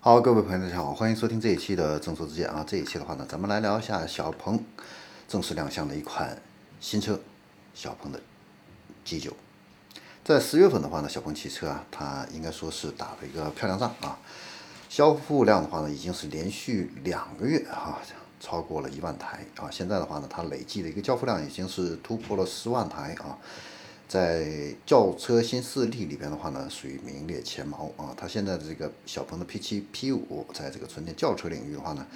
好，各位朋友，大家好，欢迎收听这一期的正说之见啊。这一期的话呢，咱们来聊一下小鹏正式亮相的一款新车，小鹏的 G9。在十月份的话呢，小鹏汽车啊，它应该说是打了一个漂亮仗啊。销户量的话呢，已经是连续两个月哈，超过了一万台啊。现在的话呢，它累计的一个交付量已经是突破了十万台啊。在轿车新势力里边的话呢，属于名列前茅啊。它现在的这个小鹏的 P7、P5，在这个纯电轿车领域的话呢，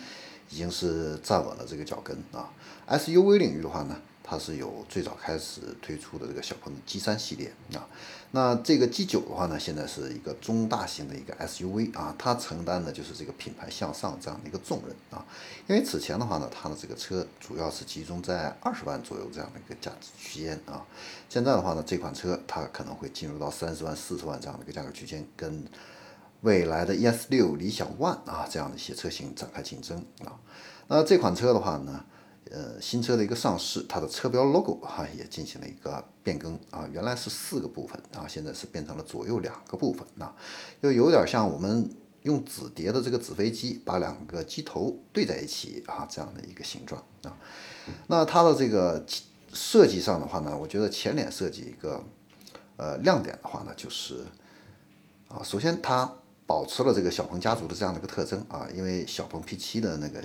已经是站稳了这个脚跟啊。SUV 领域的话呢，它是有最早开始推出的这个小鹏的 G3 系列啊，那这个 G9 的话呢，现在是一个中大型的一个 SUV 啊，它承担的就是这个品牌向上这样的一个重任啊。因为此前的话呢，它的这个车主要是集中在二十万左右这样的一个价值区间啊，现在的话呢，这款车它可能会进入到三十万、四十万这样的一个价格区间，跟未来的 ES 六、理想 ONE 啊这样的一些车型展开竞争啊。那这款车的话呢？呃，新车的一个上市，它的车标 logo 哈也进行了一个变更啊，原来是四个部分啊，现在是变成了左右两个部分啊，又有点像我们用纸叠的这个纸飞机，把两个机头对在一起啊，这样的一个形状啊。那它的这个设计上的话呢，我觉得前脸设计一个呃亮点的话呢，就是啊，首先它保持了这个小鹏家族的这样的一个特征啊，因为小鹏 P7 的那个。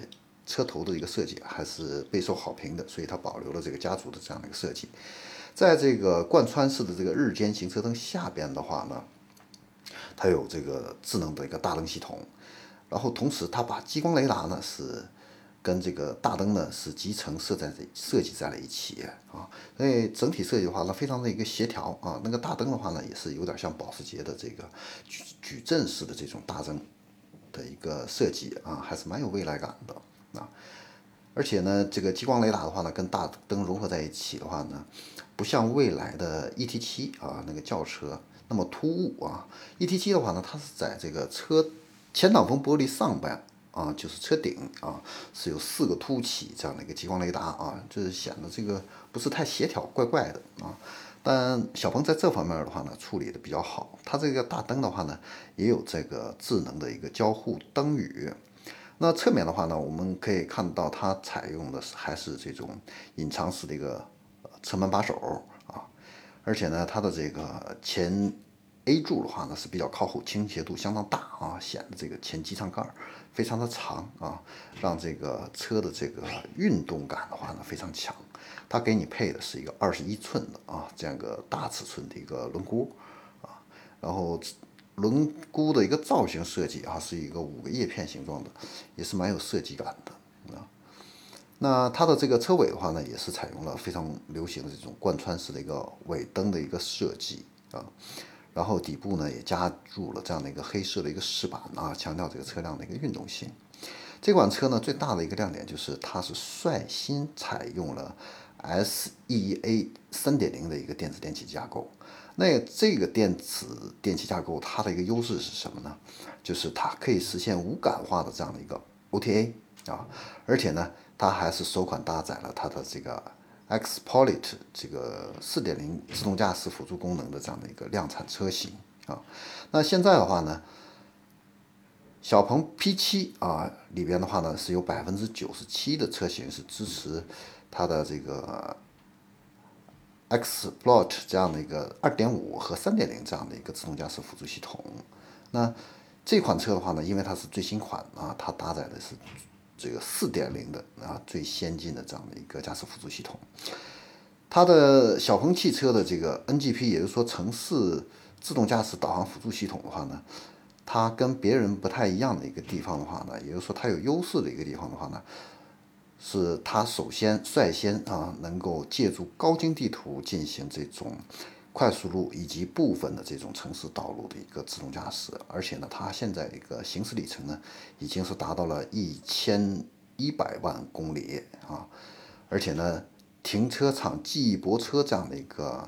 车头的一个设计还是备受好评的，所以它保留了这个家族的这样的一个设计。在这个贯穿式的这个日间行车灯下边的话呢，它有这个智能的一个大灯系统，然后同时它把激光雷达呢是跟这个大灯呢是集成设在这设计在了一起啊，所以整体设计的话呢非常的一个协调啊。那个大灯的话呢也是有点像保时捷的这个矩矩阵式的这种大灯的一个设计啊，还是蛮有未来感的。啊，而且呢，这个激光雷达的话呢，跟大灯融合在一起的话呢，不像未来的 ET 七啊那个轿车那么突兀啊。ET 七的话呢，它是在这个车前挡风玻璃上边啊，就是车顶啊，是有四个凸起这样的一个激光雷达啊，就是显得这个不是太协调，怪怪的啊。但小鹏在这方面的话呢，处理的比较好。它这个大灯的话呢，也有这个智能的一个交互灯语。那侧面的话呢，我们可以看到它采用的是还是这种隐藏式的一个车门把手啊，而且呢，它的这个前 A 柱的话呢是比较靠后，倾斜度相当大啊，显得这个前机舱盖非常的长啊，让这个车的这个运动感的话呢非常强。它给你配的是一个二十一寸的啊这样一个大尺寸的一个轮毂啊，然后。轮毂的一个造型设计啊，是一个五个叶片形状的，也是蛮有设计感的啊。那它的这个车尾的话呢，也是采用了非常流行的这种贯穿式的一个尾灯的一个设计啊。然后底部呢也加入了这样的一个黑色的一个饰板啊，强调这个车辆的一个运动性。这款车呢最大的一个亮点就是它是率先采用了 SEA 三点零的一个电子电器架构。那这个电子电器架构它的一个优势是什么呢？就是它可以实现无感化的这样的一个 OTA 啊，而且呢，它还是首款搭载了它的这个 XPilot 这个4.0自动驾驶辅助功能的这样的一个量产车型啊。那现在的话呢，小鹏 P7 啊里边的话呢，是有百分之九十七的车型是支持它的这个。Xplot 这样的一个2.5和3.0这样的一个自动驾驶辅助系统，那这款车的话呢，因为它是最新款啊，它搭载的是这个4.0的啊最先进的这样的一个驾驶辅助系统。它的小鹏汽车的这个 NGP，也就是说城市自动驾驶导航辅助系统的话呢，它跟别人不太一样的一个地方的话呢，也就是说它有优势的一个地方的话呢。是它首先率先啊，能够借助高精地图进行这种快速路以及部分的这种城市道路的一个自动驾驶，而且呢，它现在一个行驶里程呢，已经是达到了一千一百万公里啊，而且呢，停车场记忆泊车这样的一个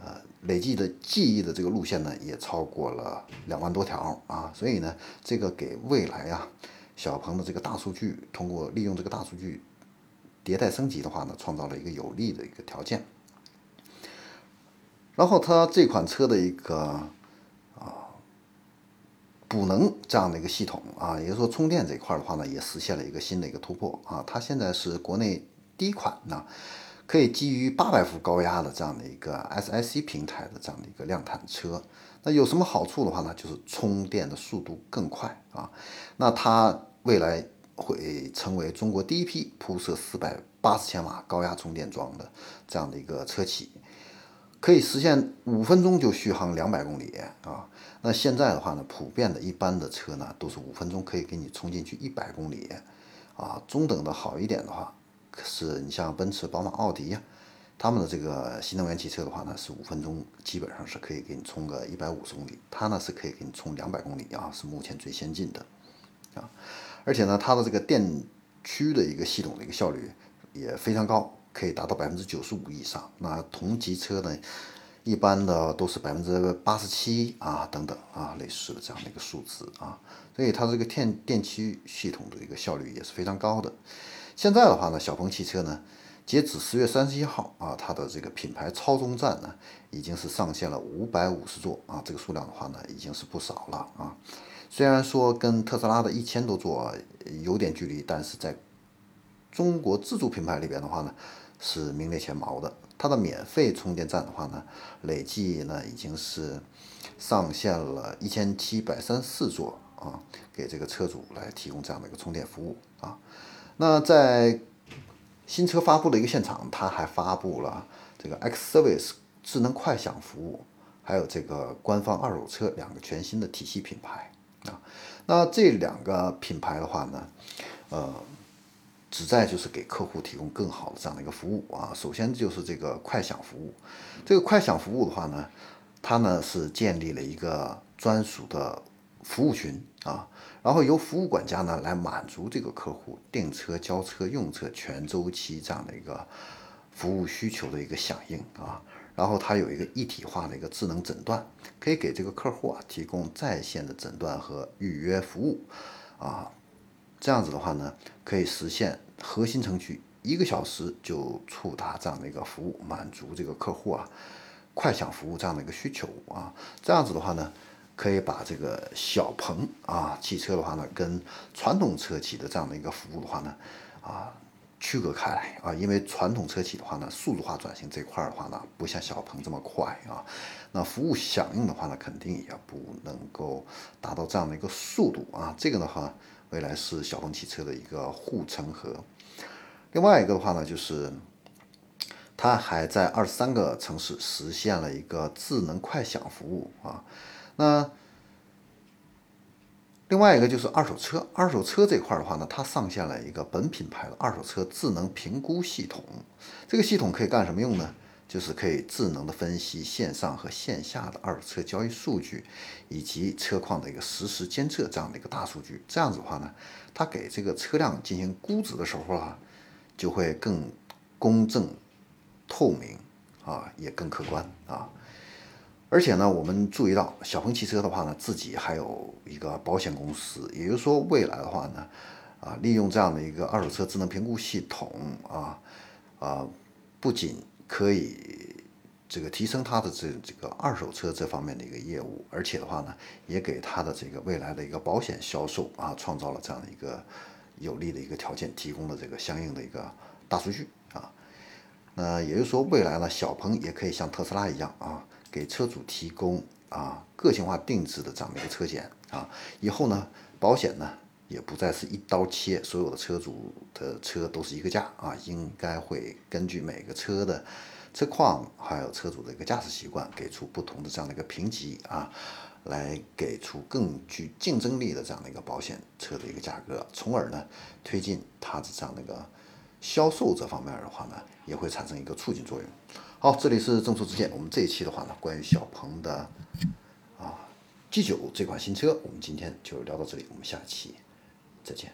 呃累计的记忆的这个路线呢，也超过了两万多条啊，所以呢，这个给未来啊。小鹏的这个大数据，通过利用这个大数据迭代升级的话呢，创造了一个有利的一个条件。然后它这款车的一个啊补能这样的一个系统啊，也就是说充电这一块的话呢，也实现了一个新的一个突破啊。它现在是国内第一款呢，可以基于八百伏高压的这样的一个 SiC 平台的这样的一个量产车。那有什么好处的话呢？就是充电的速度更快啊。那它未来会成为中国第一批铺设四百八十千瓦高压充电桩的这样的一个车企。可以实现五分钟就续航两百公里啊！那现在的话呢，普遍的一般的车呢，都是五分钟可以给你充进去一百公里啊。中等的好一点的话，可是你像奔驰、宝马、奥迪呀，他们的这个新能源汽车的话呢，是五分钟基本上是可以给你充个一百五十公里，它呢是可以给你充两百公里啊，是目前最先进的啊。而且呢，它的这个电驱的一个系统的一个效率也非常高。可以达到百分之九十五以上，那同级车呢，一般的都是百分之八十七啊等等啊，类似的这样的一个数字啊，所以它这个电电驱系统的一个效率也是非常高的。现在的话呢，小鹏汽车呢，截止十月三十一号啊，它的这个品牌超充站呢，已经是上线了五百五十座啊，这个数量的话呢，已经是不少了啊。虽然说跟特斯拉的一千多座有点距离，但是在中国自主品牌里边的话呢。是名列前茅的。它的免费充电站的话呢，累计呢已经是上线了一千七百三十四座啊，给这个车主来提供这样的一个充电服务啊。那在新车发布的一个现场，它还发布了这个 X Service 智能快享服务，还有这个官方二手车两个全新的体系品牌啊。那这两个品牌的话呢，呃。旨在就是给客户提供更好的这样的一个服务啊。首先就是这个快享服务，这个快享服务的话呢，它呢是建立了一个专属的服务群啊，然后由服务管家呢来满足这个客户订车、交车、用车全周期这样的一个服务需求的一个响应啊。然后它有一个一体化的一个智能诊断，可以给这个客户啊提供在线的诊断和预约服务啊。这样子的话呢，可以实现核心程序一个小时就触达这样的一个服务，满足这个客户啊快享服务这样的一个需求啊。这样子的话呢，可以把这个小鹏啊汽车的话呢，跟传统车企的这样的一个服务的话呢啊区隔开来啊。因为传统车企的话呢，数字化转型这块的话呢，不像小鹏这么快啊。那服务响应的话呢，肯定也不能够达到这样的一个速度啊。这个的话。未来是小鹏汽车的一个护城河。另外一个的话呢，就是它还在二十三个城市实现了一个智能快享服务啊。那另外一个就是二手车，二手车这块的话呢，它上线了一个本品牌的二手车智能评估系统。这个系统可以干什么用呢？就是可以智能的分析线上和线下的二手车交易数据，以及车况的一个实时监测这样的一个大数据。这样子的话呢，它给这个车辆进行估值的时候啊，就会更公正、透明啊，也更客观啊。而且呢，我们注意到小鹏汽车的话呢，自己还有一个保险公司，也就是说，未来的话呢，啊，利用这样的一个二手车智能评估系统啊，啊，不仅可以这个提升它的这这个二手车这方面的一个业务，而且的话呢，也给它的这个未来的一个保险销售啊，创造了这样的一个有利的一个条件，提供了这个相应的一个大数据啊。那也就是说，未来呢，小鹏也可以像特斯拉一样啊，给车主提供啊个性化定制的这样的一个车险啊。以后呢，保险呢。也不再是一刀切，所有的车主的车都是一个价啊，应该会根据每个车的车况，还有车主的一个驾驶习惯，给出不同的这样的一个评级啊，来给出更具竞争力的这样的一个保险车的一个价格，从而呢推进它的这样的一个销售这方面的话呢，也会产生一个促进作用。好，这里是正说之见，我们这一期的话呢，关于小鹏的啊 G9 这款新车，我们今天就聊到这里，我们下期。再见。